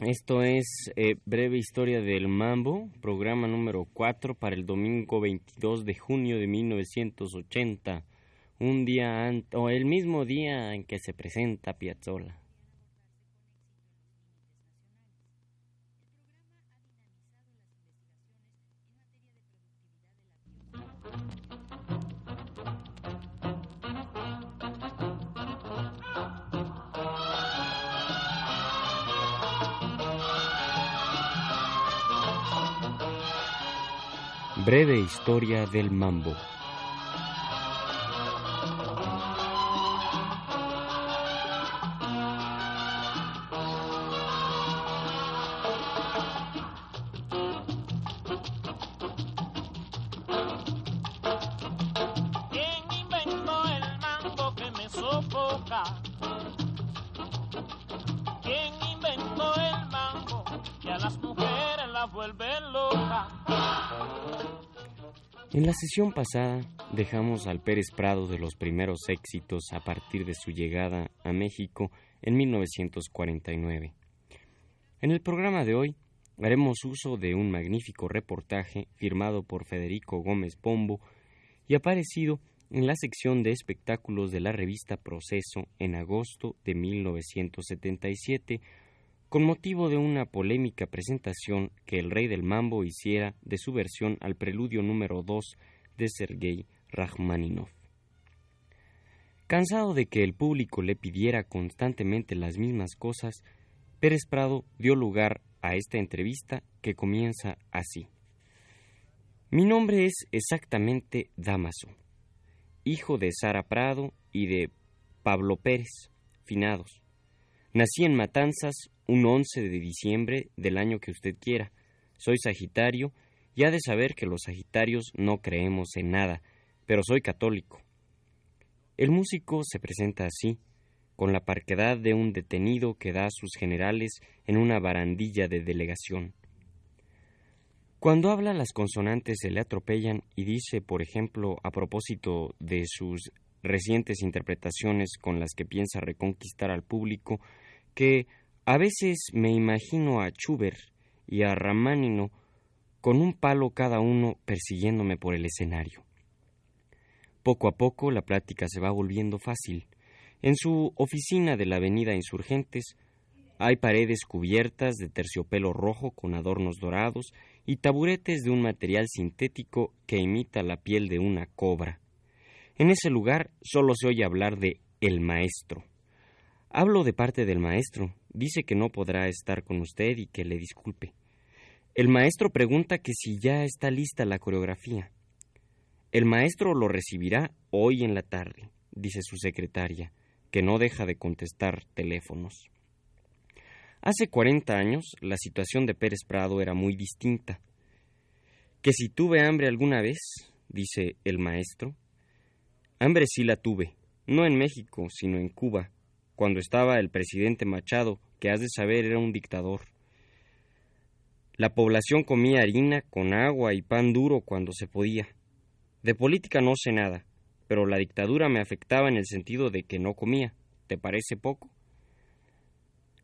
Esto es eh, Breve Historia del Mambo, programa número 4 para el domingo 22 de junio de 1980, un día o el mismo día en que se presenta Piazzolla. Breve historia del mambo. Sesión pasada dejamos al Pérez Prado de los primeros éxitos a partir de su llegada a México en 1949. En el programa de hoy haremos uso de un magnífico reportaje firmado por Federico Gómez Pombo y aparecido en la sección de espectáculos de la revista Proceso en agosto de 1977 con motivo de una polémica presentación que el rey del mambo hiciera de su versión al preludio número 2 de Sergei Rachmaninov. Cansado de que el público le pidiera constantemente las mismas cosas, Pérez Prado dio lugar a esta entrevista que comienza así. Mi nombre es exactamente Damaso, hijo de Sara Prado y de Pablo Pérez, finados. Nací en Matanzas un 11 de diciembre del año que usted quiera. Soy Sagitario y ha de saber que los Sagitarios no creemos en nada, pero soy católico. El músico se presenta así, con la parquedad de un detenido que da sus generales en una barandilla de delegación. Cuando habla las consonantes se le atropellan y dice, por ejemplo, a propósito de sus recientes interpretaciones con las que piensa reconquistar al público, que a veces me imagino a Schubert y a Ramanino con un palo cada uno persiguiéndome por el escenario. Poco a poco la plática se va volviendo fácil. En su oficina de la avenida Insurgentes hay paredes cubiertas de terciopelo rojo con adornos dorados y taburetes de un material sintético que imita la piel de una cobra. En ese lugar solo se oye hablar de el maestro. Hablo de parte del maestro. Dice que no podrá estar con usted y que le disculpe. El maestro pregunta que si ya está lista la coreografía. El maestro lo recibirá hoy en la tarde, dice su secretaria, que no deja de contestar teléfonos. Hace cuarenta años la situación de Pérez Prado era muy distinta. Que si tuve hambre alguna vez, dice el maestro. Hambre sí la tuve, no en México, sino en Cuba, cuando estaba el presidente Machado, que has de saber era un dictador. La población comía harina con agua y pan duro cuando se podía. De política no sé nada, pero la dictadura me afectaba en el sentido de que no comía. ¿Te parece poco?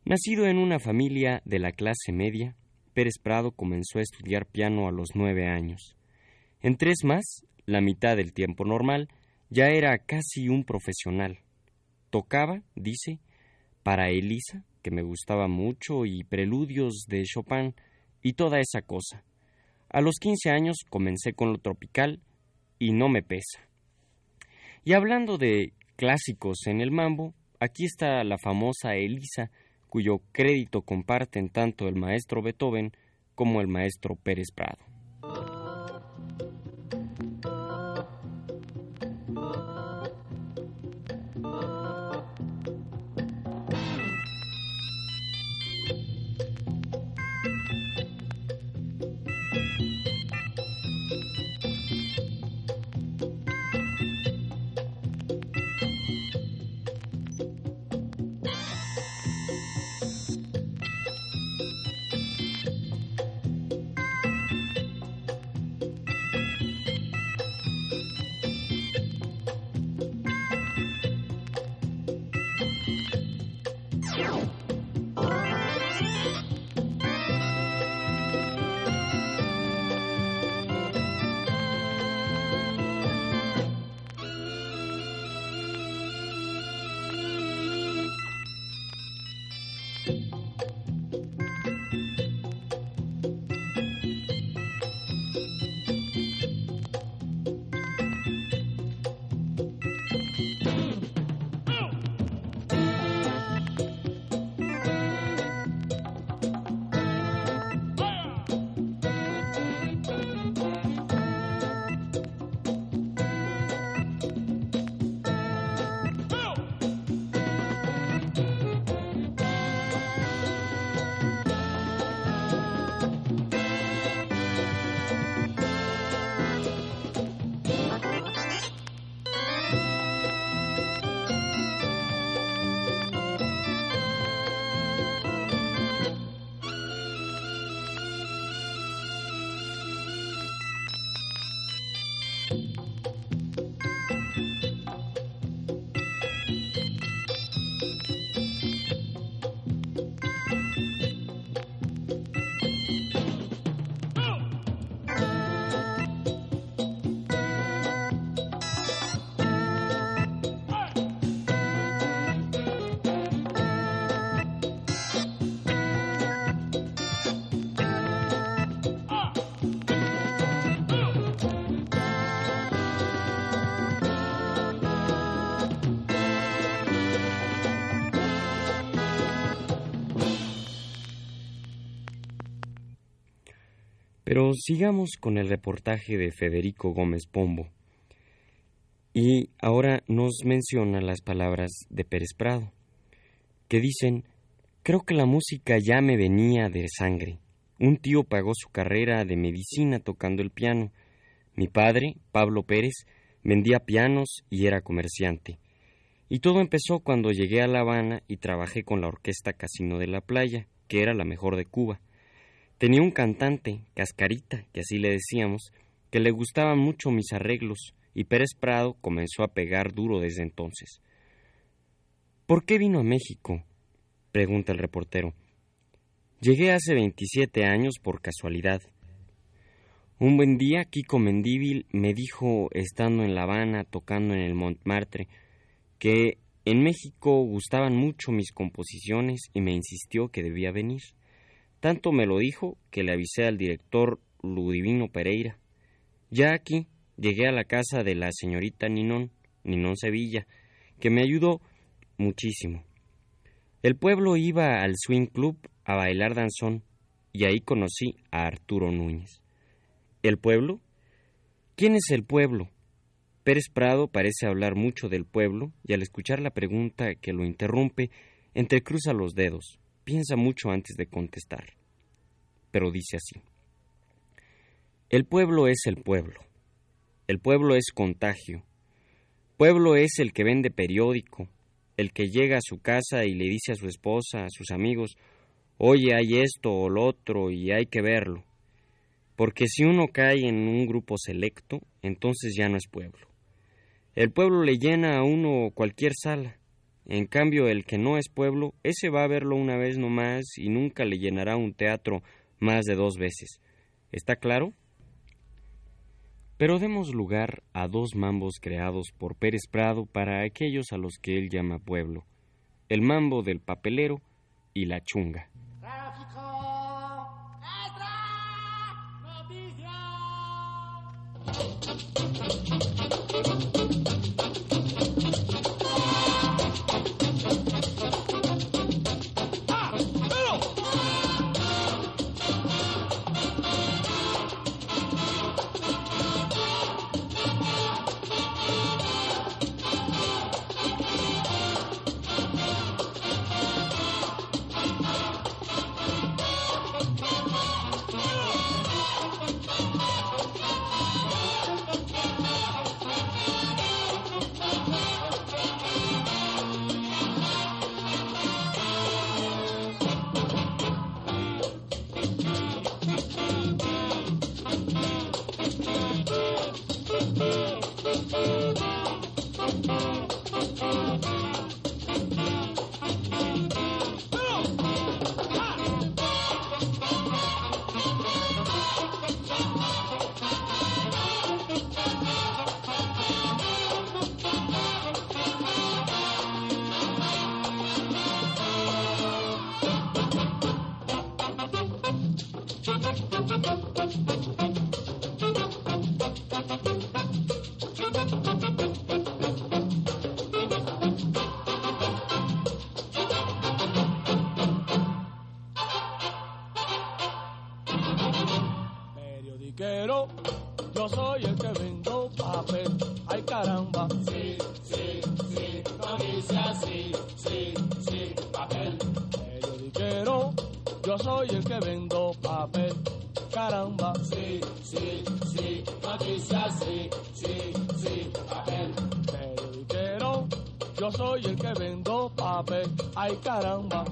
Nacido en una familia de la clase media, Pérez Prado comenzó a estudiar piano a los nueve años. En tres más, la mitad del tiempo normal, ya era casi un profesional. Tocaba, dice, para Elisa, que me gustaba mucho, y preludios de Chopin, y toda esa cosa. A los quince años comencé con lo tropical y no me pesa. Y hablando de clásicos en el mambo, aquí está la famosa Elisa, cuyo crédito comparten tanto el maestro Beethoven como el maestro Pérez Prado. Sigamos con el reportaje de Federico Gómez Pombo. Y ahora nos menciona las palabras de Pérez Prado, que dicen, creo que la música ya me venía de sangre. Un tío pagó su carrera de medicina tocando el piano. Mi padre, Pablo Pérez, vendía pianos y era comerciante. Y todo empezó cuando llegué a La Habana y trabajé con la Orquesta Casino de la Playa, que era la mejor de Cuba. Tenía un cantante, Cascarita, que así le decíamos, que le gustaban mucho mis arreglos, y Pérez Prado comenzó a pegar duro desde entonces. ¿Por qué vino a México? pregunta el reportero. Llegué hace 27 años por casualidad. Un buen día Kiko Mendíbil me dijo, estando en La Habana tocando en el Montmartre, que en México gustaban mucho mis composiciones y me insistió que debía venir. Tanto me lo dijo que le avisé al director Ludivino Pereira. Ya aquí llegué a la casa de la señorita Ninón, Ninón Sevilla, que me ayudó muchísimo. El pueblo iba al swing club a bailar danzón y ahí conocí a Arturo Núñez. ¿El pueblo? ¿Quién es el pueblo? Pérez Prado parece hablar mucho del pueblo y al escuchar la pregunta que lo interrumpe, entrecruza los dedos, piensa mucho antes de contestar. Pero dice así. El pueblo es el pueblo. El pueblo es contagio. Pueblo es el que vende periódico, el que llega a su casa y le dice a su esposa, a sus amigos, oye, hay esto o lo otro y hay que verlo. Porque si uno cae en un grupo selecto, entonces ya no es pueblo. El pueblo le llena a uno cualquier sala. En cambio, el que no es pueblo, ese va a verlo una vez nomás y nunca le llenará un teatro más de dos veces. ¿Está claro? Pero demos lugar a dos mambos creados por Pérez Prado para aquellos a los que él llama pueblo, el mambo del papelero y la chunga. Caramba.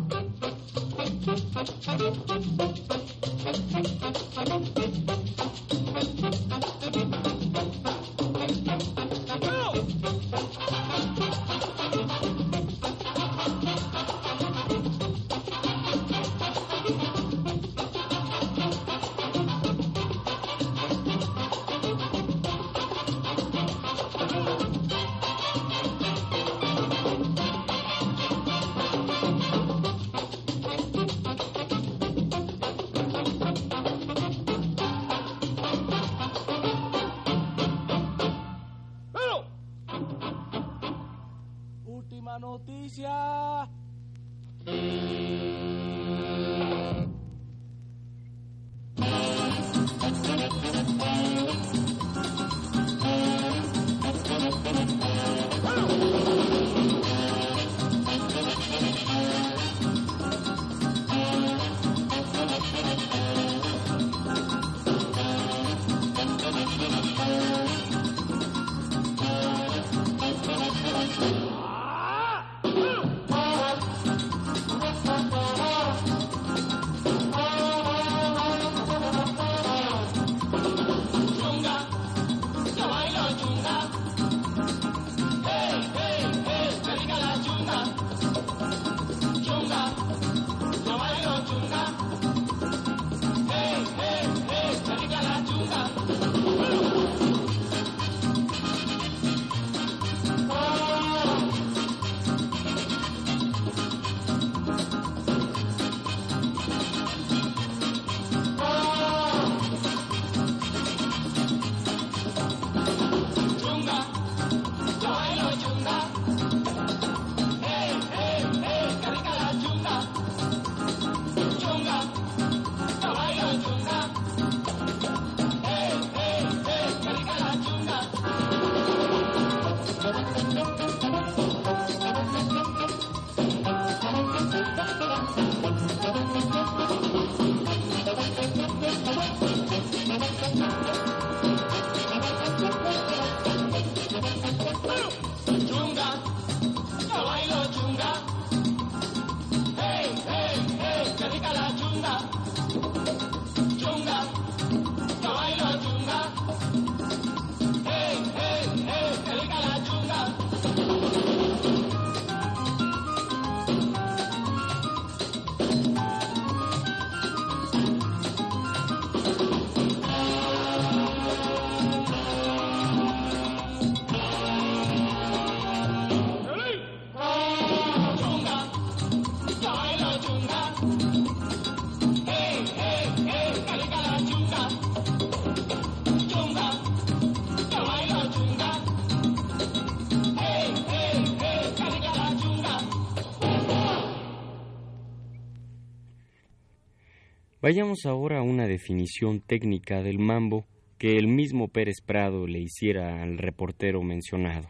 Vayamos ahora a una definición técnica del mambo que el mismo Pérez Prado le hiciera al reportero mencionado.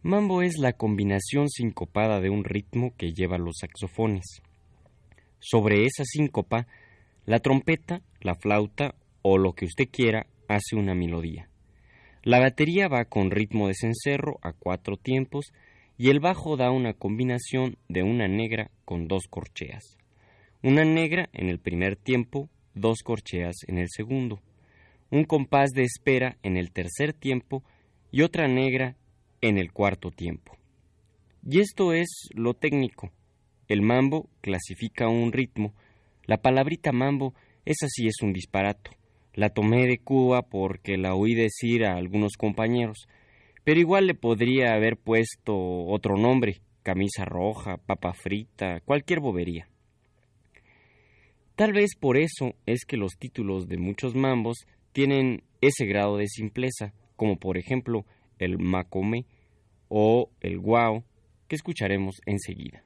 Mambo es la combinación sincopada de un ritmo que lleva los saxofones. Sobre esa síncopa, la trompeta, la flauta o lo que usted quiera hace una melodía. La batería va con ritmo de cencerro a cuatro tiempos y el bajo da una combinación de una negra con dos corcheas una negra en el primer tiempo, dos corcheas en el segundo, un compás de espera en el tercer tiempo y otra negra en el cuarto tiempo. Y esto es lo técnico. El mambo clasifica un ritmo. La palabrita mambo, esa sí es un disparato. La tomé de Cuba porque la oí decir a algunos compañeros, pero igual le podría haber puesto otro nombre, camisa roja, papa frita, cualquier bobería. Tal vez por eso es que los títulos de muchos mambos tienen ese grado de simpleza, como por ejemplo el Macome o el Guao, que escucharemos enseguida.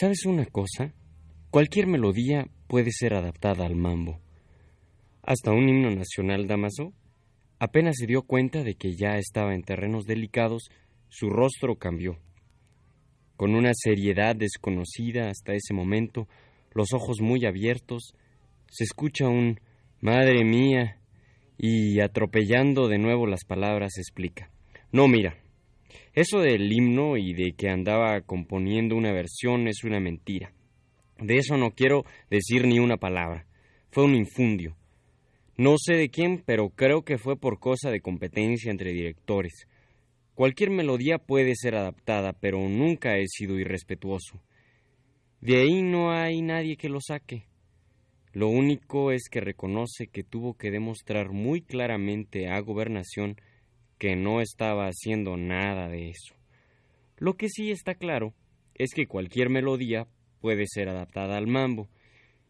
¿Sabes una cosa? Cualquier melodía puede ser adaptada al mambo. Hasta un himno nacional Damaso apenas se dio cuenta de que ya estaba en terrenos delicados, su rostro cambió. Con una seriedad desconocida hasta ese momento, los ojos muy abiertos, se escucha un Madre mía y atropellando de nuevo las palabras explica. No, mira, eso del himno y de que andaba componiendo una versión es una mentira. De eso no quiero decir ni una palabra. Fue un infundio. No sé de quién, pero creo que fue por cosa de competencia entre directores. Cualquier melodía puede ser adaptada, pero nunca he sido irrespetuoso. De ahí no hay nadie que lo saque. Lo único es que reconoce que tuvo que demostrar muy claramente a Gobernación que no estaba haciendo nada de eso. Lo que sí está claro es que cualquier melodía puede ser adaptada al mambo,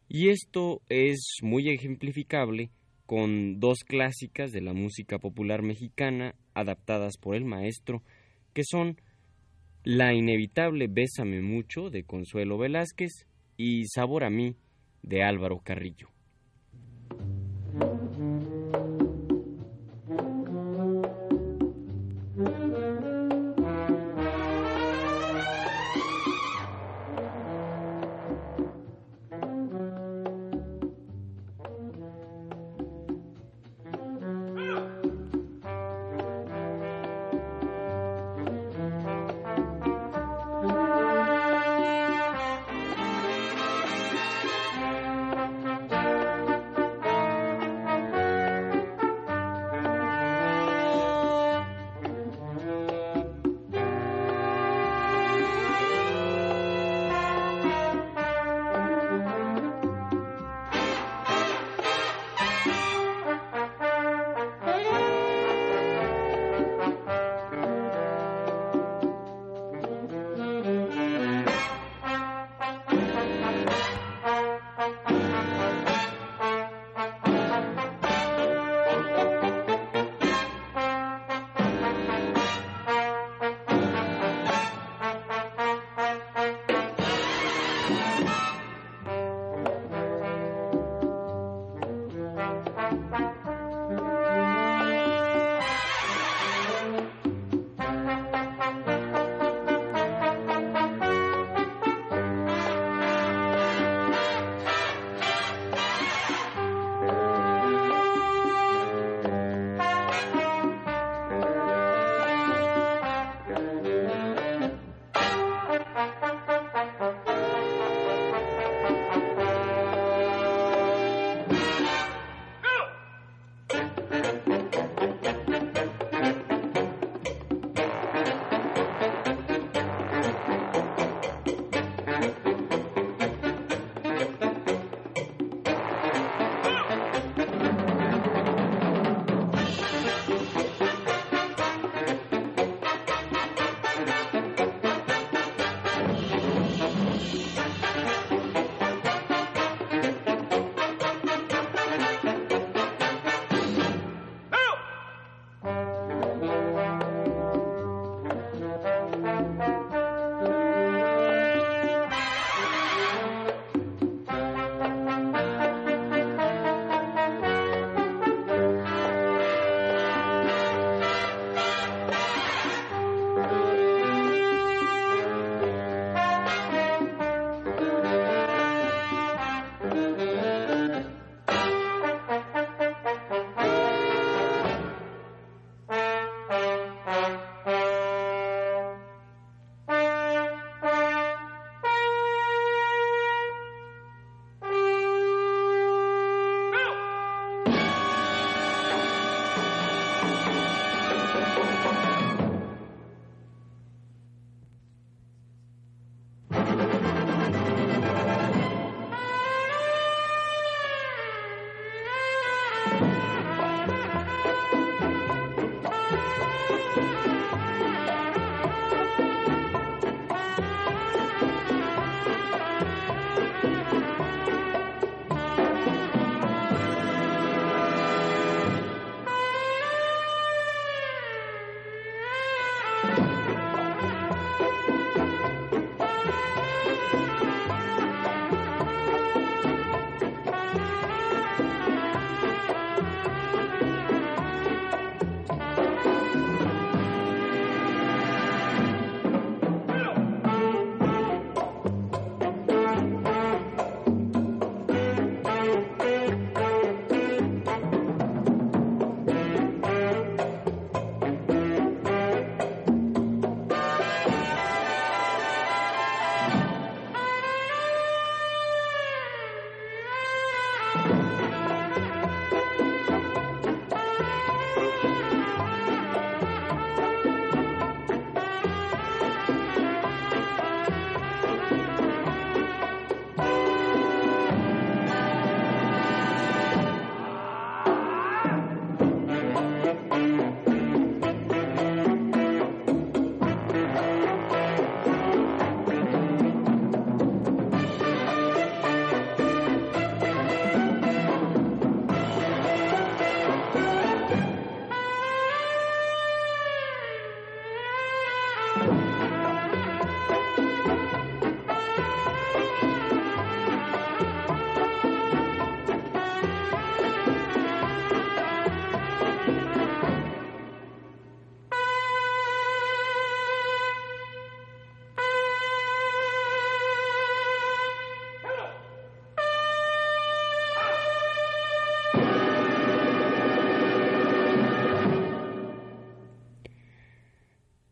y esto es muy ejemplificable con dos clásicas de la música popular mexicana adaptadas por el maestro, que son La inevitable Bésame mucho de Consuelo Velázquez y Sabor a mí de Álvaro Carrillo.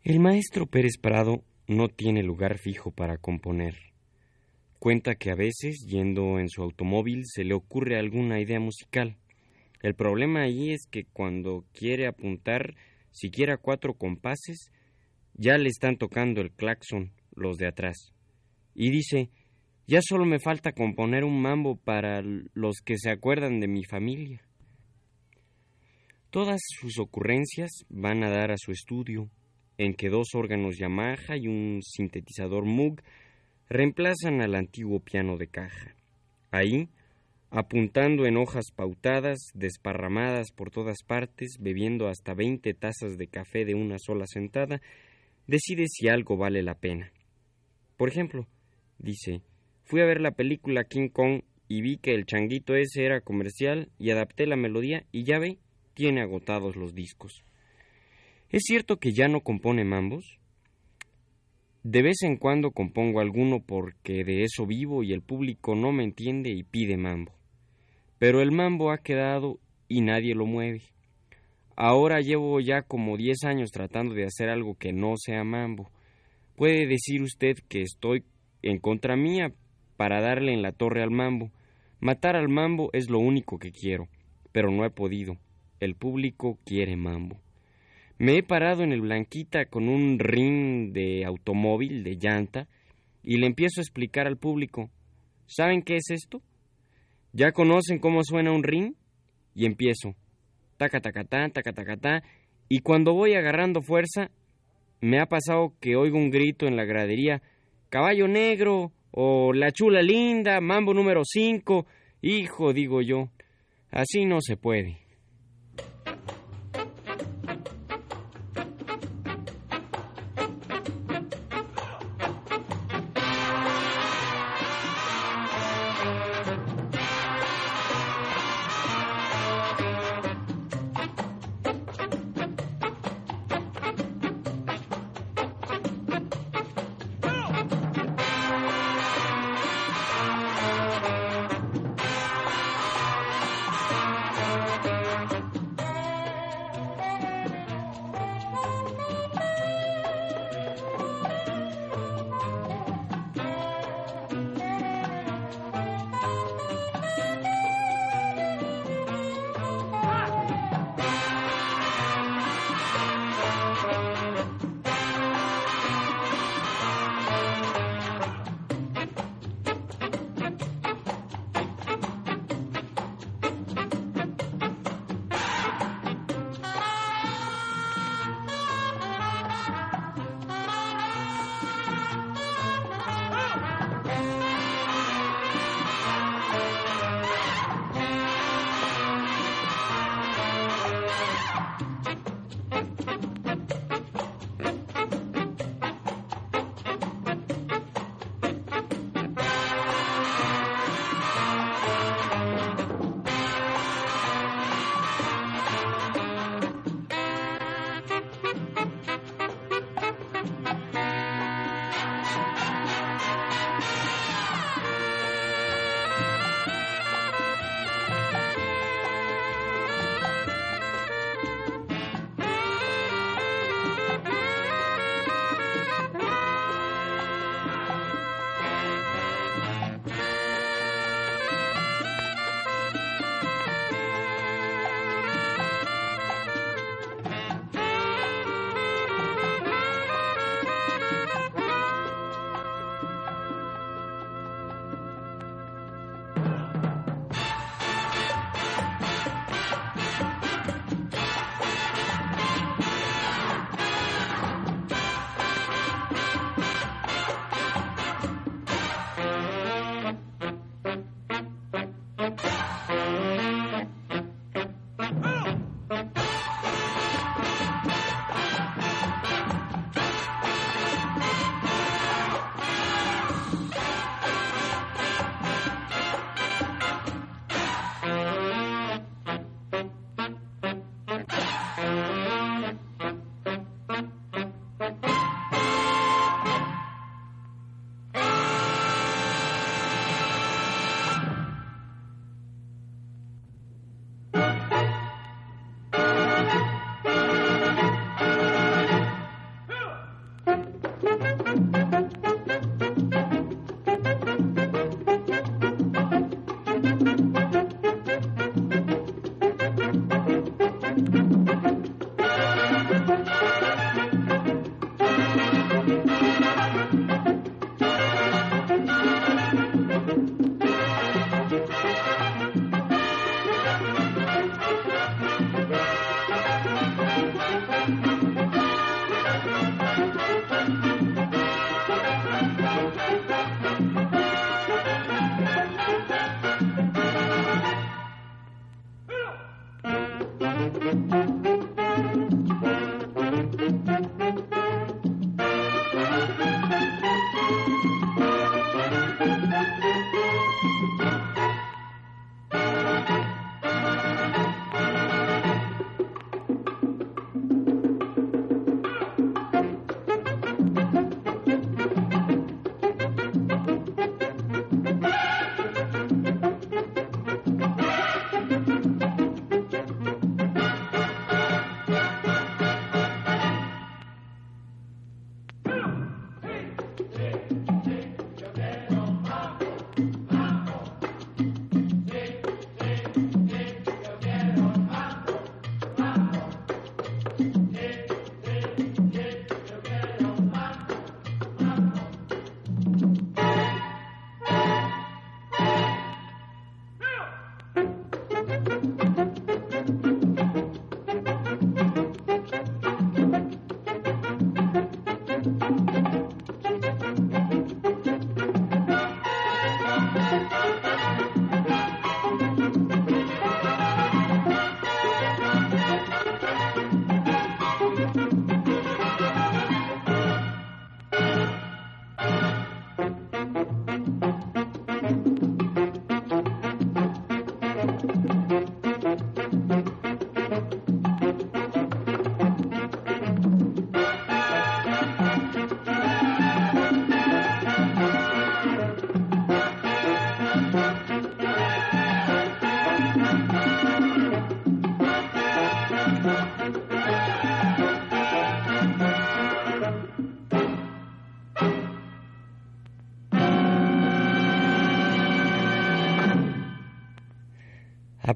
El maestro Pérez Prado no tiene lugar fijo para componer. Cuenta que a veces, yendo en su automóvil, se le ocurre alguna idea musical. El problema ahí es que cuando quiere apuntar siquiera cuatro compases, ya le están tocando el claxon los de atrás. Y dice, ya solo me falta componer un mambo para los que se acuerdan de mi familia. Todas sus ocurrencias van a dar a su estudio, en que dos órganos Yamaha y un sintetizador Moog reemplazan al antiguo piano de caja. Ahí, apuntando en hojas pautadas, desparramadas por todas partes, bebiendo hasta veinte tazas de café de una sola sentada, decide si algo vale la pena. Por ejemplo, dice, fui a ver la película King Kong y vi que el changuito ese era comercial y adapté la melodía y ya ve, tiene agotados los discos. ¿Es cierto que ya no compone mambos? De vez en cuando compongo alguno porque de eso vivo y el público no me entiende y pide mambo. Pero el mambo ha quedado y nadie lo mueve. Ahora llevo ya como diez años tratando de hacer algo que no sea mambo. Puede decir usted que estoy en contra mía para darle en la torre al mambo. Matar al mambo es lo único que quiero, pero no he podido. El público quiere mambo. Me he parado en el Blanquita con un ring de automóvil, de llanta, y le empiezo a explicar al público. ¿Saben qué es esto? ¿Ya conocen cómo suena un ring? Y empiezo. Taca, taca, ta, taca, taca, ta, y cuando voy agarrando fuerza, me ha pasado que oigo un grito en la gradería, caballo negro, o la chula linda, mambo número 5, hijo, digo yo, así no se puede.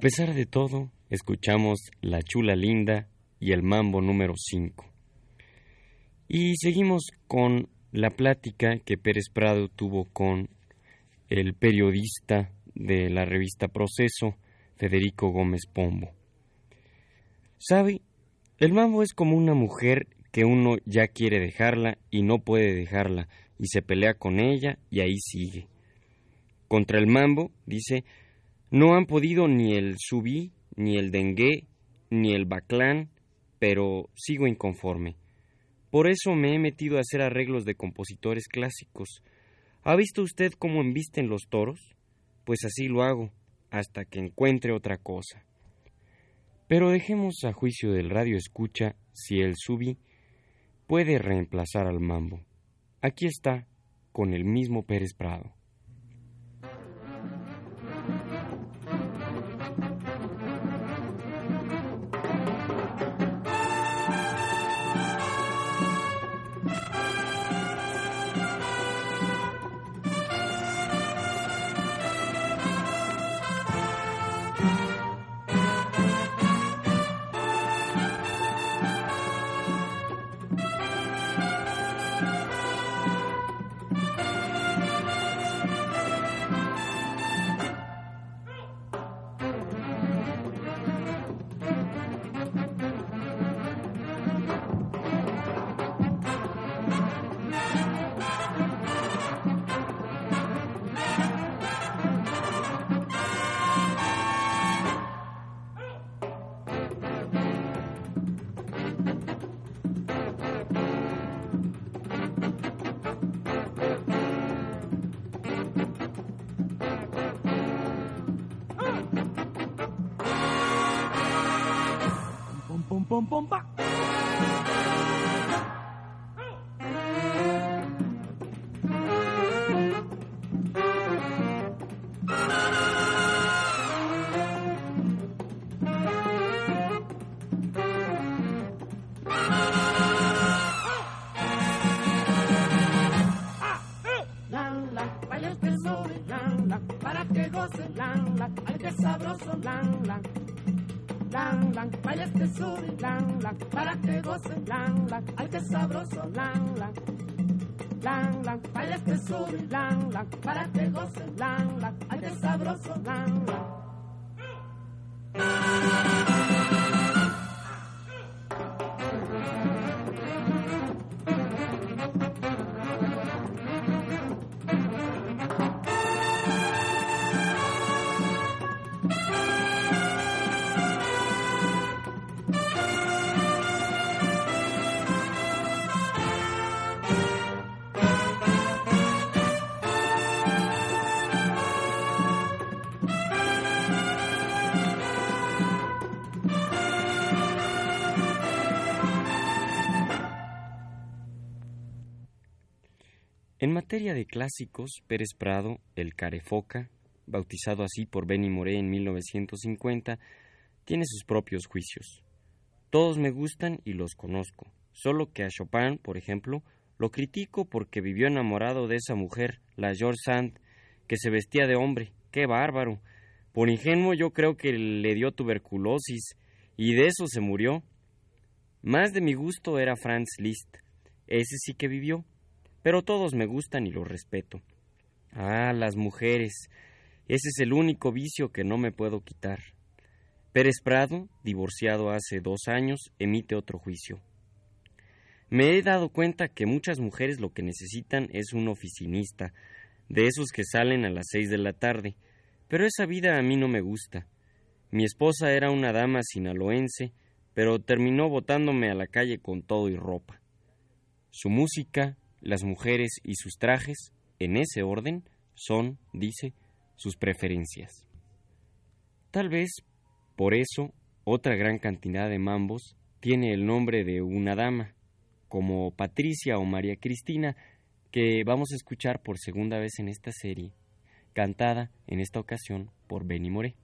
Pesar de todo, escuchamos La Chula Linda y el Mambo número 5. Y seguimos con la plática que Pérez Prado tuvo con el periodista de la revista Proceso, Federico Gómez Pombo. ¿Sabe? El mambo es como una mujer que uno ya quiere dejarla y no puede dejarla, y se pelea con ella y ahí sigue. Contra el mambo, dice, no han podido ni el subí, ni el dengue, ni el baclán, pero sigo inconforme. Por eso me he metido a hacer arreglos de compositores clásicos. ¿Ha visto usted cómo embisten los toros? Pues así lo hago, hasta que encuentre otra cosa. Pero dejemos a juicio del radio escucha si el subí puede reemplazar al mambo. Aquí está, con el mismo Pérez Prado. Materia de clásicos, Pérez Prado, el Carefoca, bautizado así por Benny Moré en 1950, tiene sus propios juicios. Todos me gustan y los conozco, solo que a Chopin, por ejemplo, lo critico porque vivió enamorado de esa mujer, la George Sand, que se vestía de hombre. ¡Qué bárbaro! Por ingenuo yo creo que le dio tuberculosis y de eso se murió. Más de mi gusto era Franz Liszt. Ese sí que vivió pero todos me gustan y los respeto. Ah, las mujeres. Ese es el único vicio que no me puedo quitar. Pérez Prado, divorciado hace dos años, emite otro juicio. Me he dado cuenta que muchas mujeres lo que necesitan es un oficinista, de esos que salen a las seis de la tarde, pero esa vida a mí no me gusta. Mi esposa era una dama sinaloense, pero terminó botándome a la calle con todo y ropa. Su música, las mujeres y sus trajes, en ese orden, son, dice, sus preferencias. Tal vez, por eso, otra gran cantidad de mambos tiene el nombre de una dama, como Patricia o María Cristina, que vamos a escuchar por segunda vez en esta serie, cantada en esta ocasión por Benny Moré.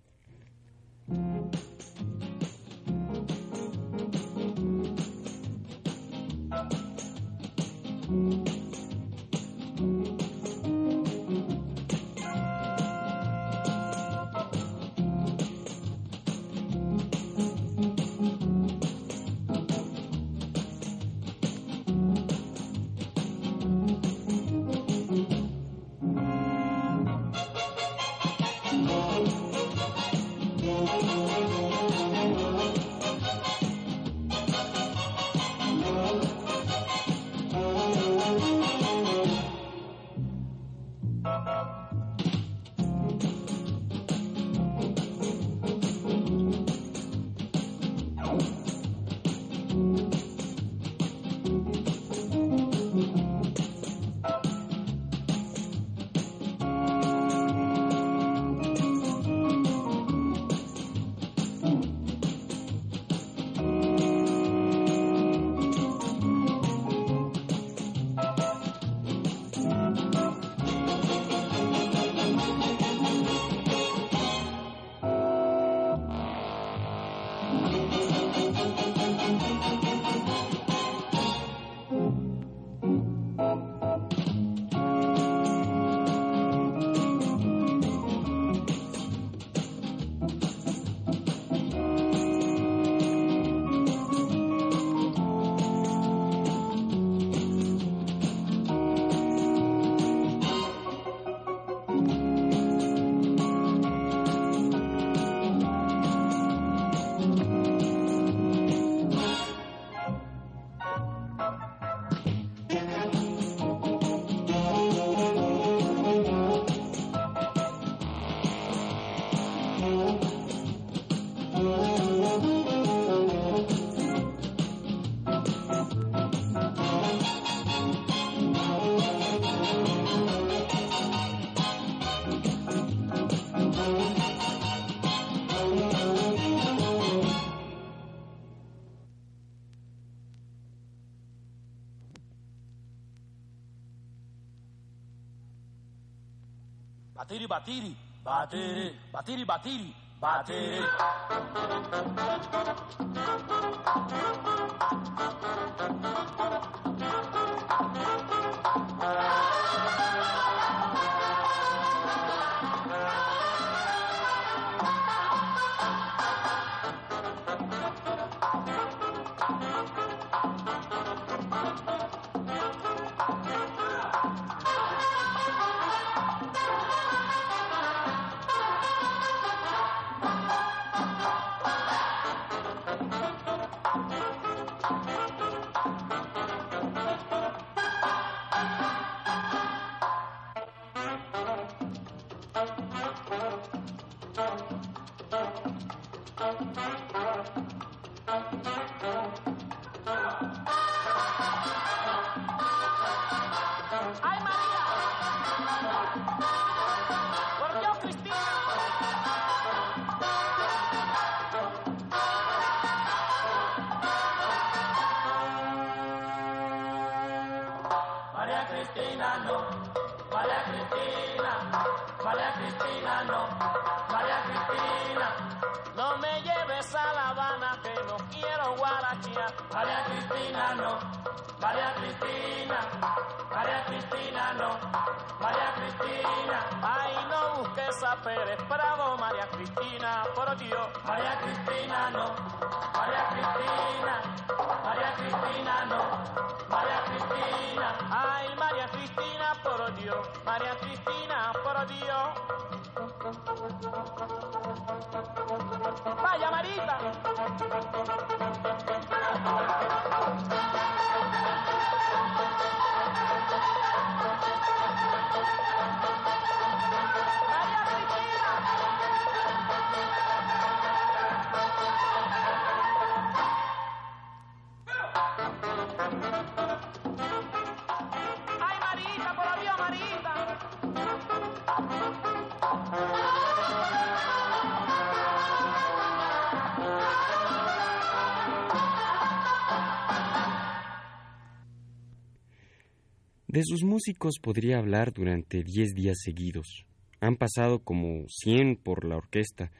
Batiri, batiri, batiri, batiri, batiri, batiri. ¡Ay, Pérez Prado, María Cristina, por Dios. María Cristina no, De sus músicos podría hablar durante diez días seguidos. Han pasado como cien por la orquesta.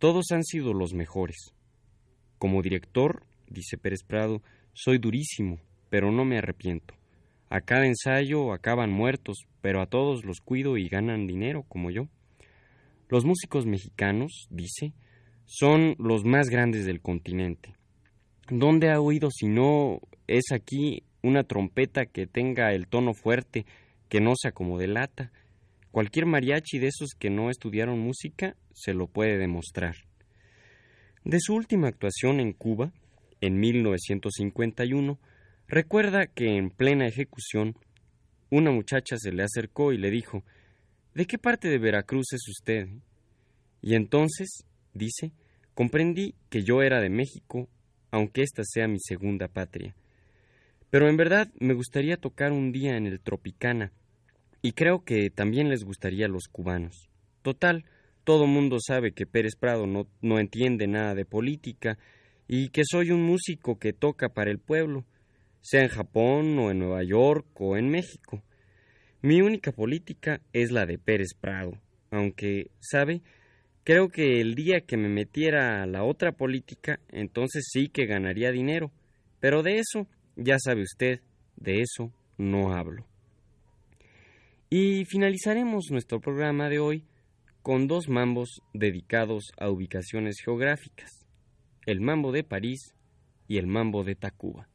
Todos han sido los mejores. Como director, dice Pérez Prado, soy durísimo, pero no me arrepiento. A cada ensayo acaban muertos, pero a todos los cuido y ganan dinero, como yo. Los músicos mexicanos, dice, son los más grandes del continente. ¿Dónde ha oído si no es aquí una trompeta que tenga el tono fuerte, que no sea como de lata? Cualquier mariachi de esos que no estudiaron música se lo puede demostrar. De su última actuación en Cuba, en 1951, recuerda que en plena ejecución una muchacha se le acercó y le dijo ¿De qué parte de Veracruz es usted? Y entonces, dice, comprendí que yo era de México, aunque esta sea mi segunda patria. Pero en verdad me gustaría tocar un día en el Tropicana, y creo que también les gustaría a los cubanos. Total, todo mundo sabe que Pérez Prado no, no entiende nada de política y que soy un músico que toca para el pueblo, sea en Japón o en Nueva York o en México. Mi única política es la de Pérez Prado, aunque, ¿sabe? Creo que el día que me metiera a la otra política, entonces sí que ganaría dinero. Pero de eso, ya sabe usted, de eso no hablo. Y finalizaremos nuestro programa de hoy con dos mambos dedicados a ubicaciones geográficas, el mambo de París y el mambo de Tacuba.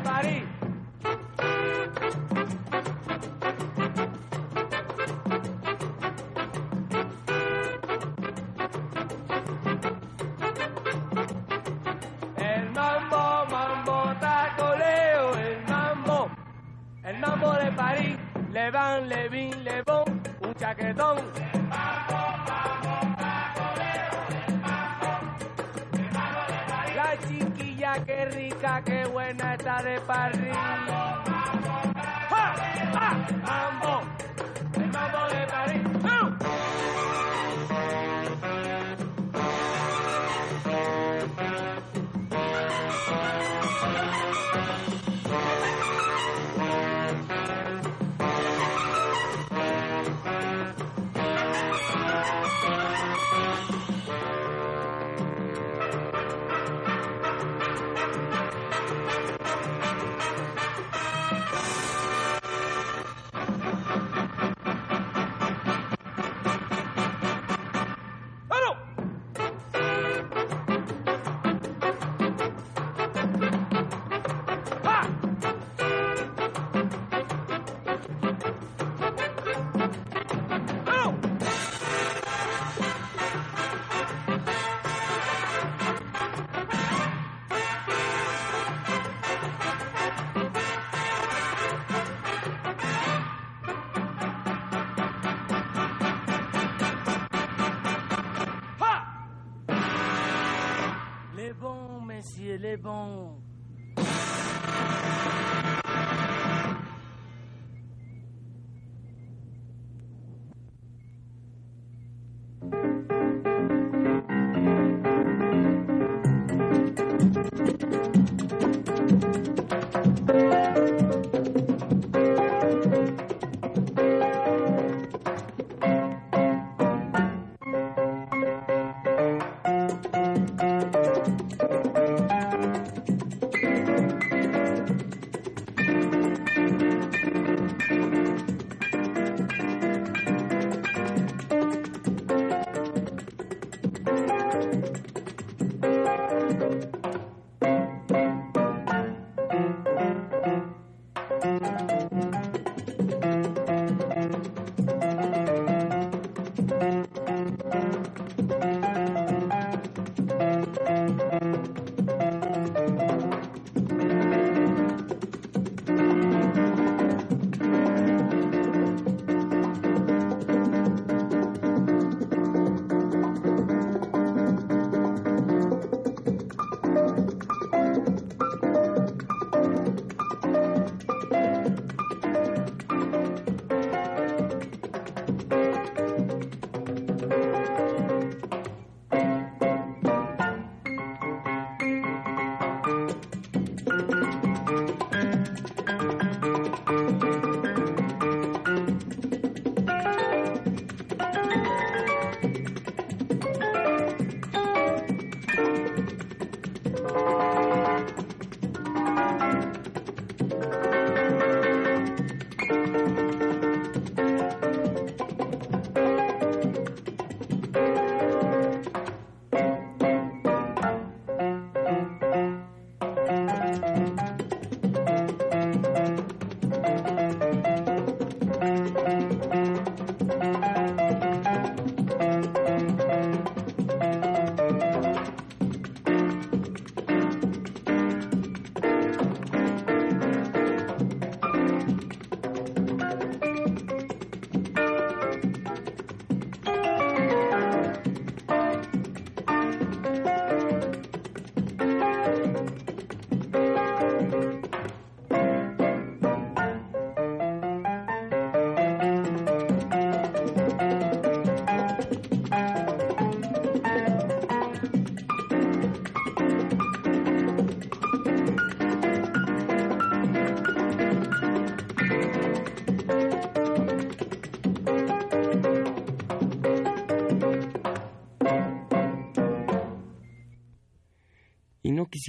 everybody. de parrilla. les bons.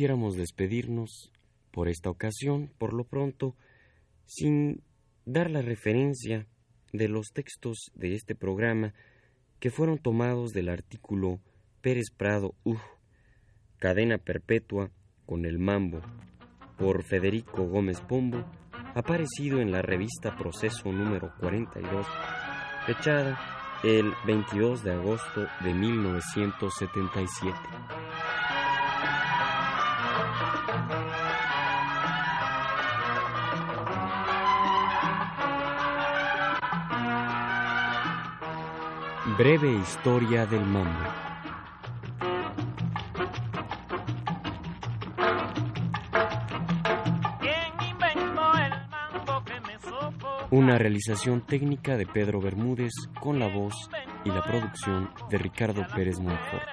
Quisiéramos despedirnos por esta ocasión, por lo pronto, sin dar la referencia de los textos de este programa que fueron tomados del artículo Pérez Prado Uf, Cadena Perpetua con el Mambo, por Federico Gómez Pombo, aparecido en la revista Proceso número 42, fechada el 22 de agosto de 1977. Breve historia del mambo. Una realización técnica de Pedro Bermúdez con la voz y la producción de Ricardo Pérez Monfort.